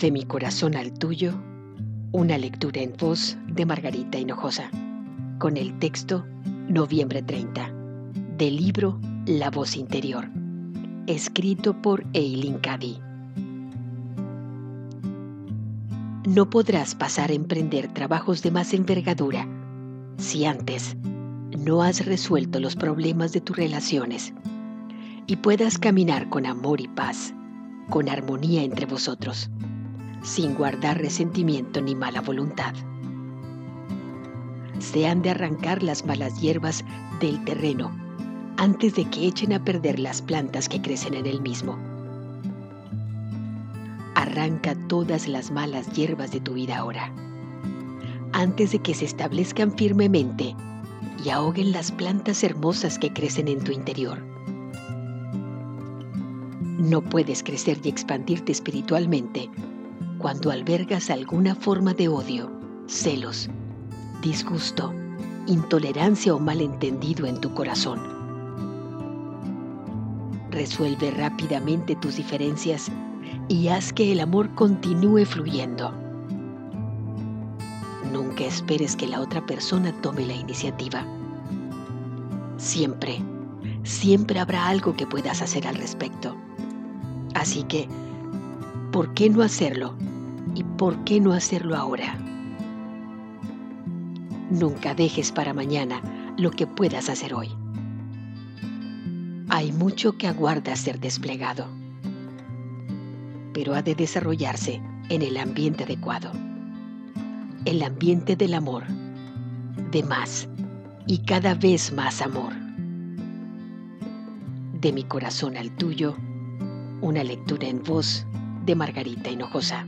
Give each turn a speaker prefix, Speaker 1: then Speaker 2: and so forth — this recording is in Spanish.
Speaker 1: De mi corazón al tuyo, una lectura en voz de Margarita Hinojosa, con el texto Noviembre 30, del libro La voz interior, escrito por Eileen Cady. No podrás pasar a emprender trabajos de más envergadura si antes no has resuelto los problemas de tus relaciones y puedas caminar con amor y paz, con armonía entre vosotros, sin guardar resentimiento ni mala voluntad. Se han de arrancar las malas hierbas del terreno antes de que echen a perder las plantas que crecen en el mismo. Arranca todas las malas hierbas de tu vida ahora, antes de que se establezcan firmemente y ahoguen las plantas hermosas que crecen en tu interior. No puedes crecer y expandirte espiritualmente cuando albergas alguna forma de odio, celos, disgusto, intolerancia o malentendido en tu corazón. Resuelve rápidamente tus diferencias y haz que el amor continúe fluyendo. Nunca esperes que la otra persona tome la iniciativa. Siempre, siempre habrá algo que puedas hacer al respecto. Así que, ¿por qué no hacerlo? ¿Y por qué no hacerlo ahora? Nunca dejes para mañana lo que puedas hacer hoy. Hay mucho que aguarda ser desplegado, pero ha de desarrollarse en el ambiente adecuado, el ambiente del amor, de más y cada vez más amor. De mi corazón al tuyo, una lectura en voz de Margarita Hinojosa.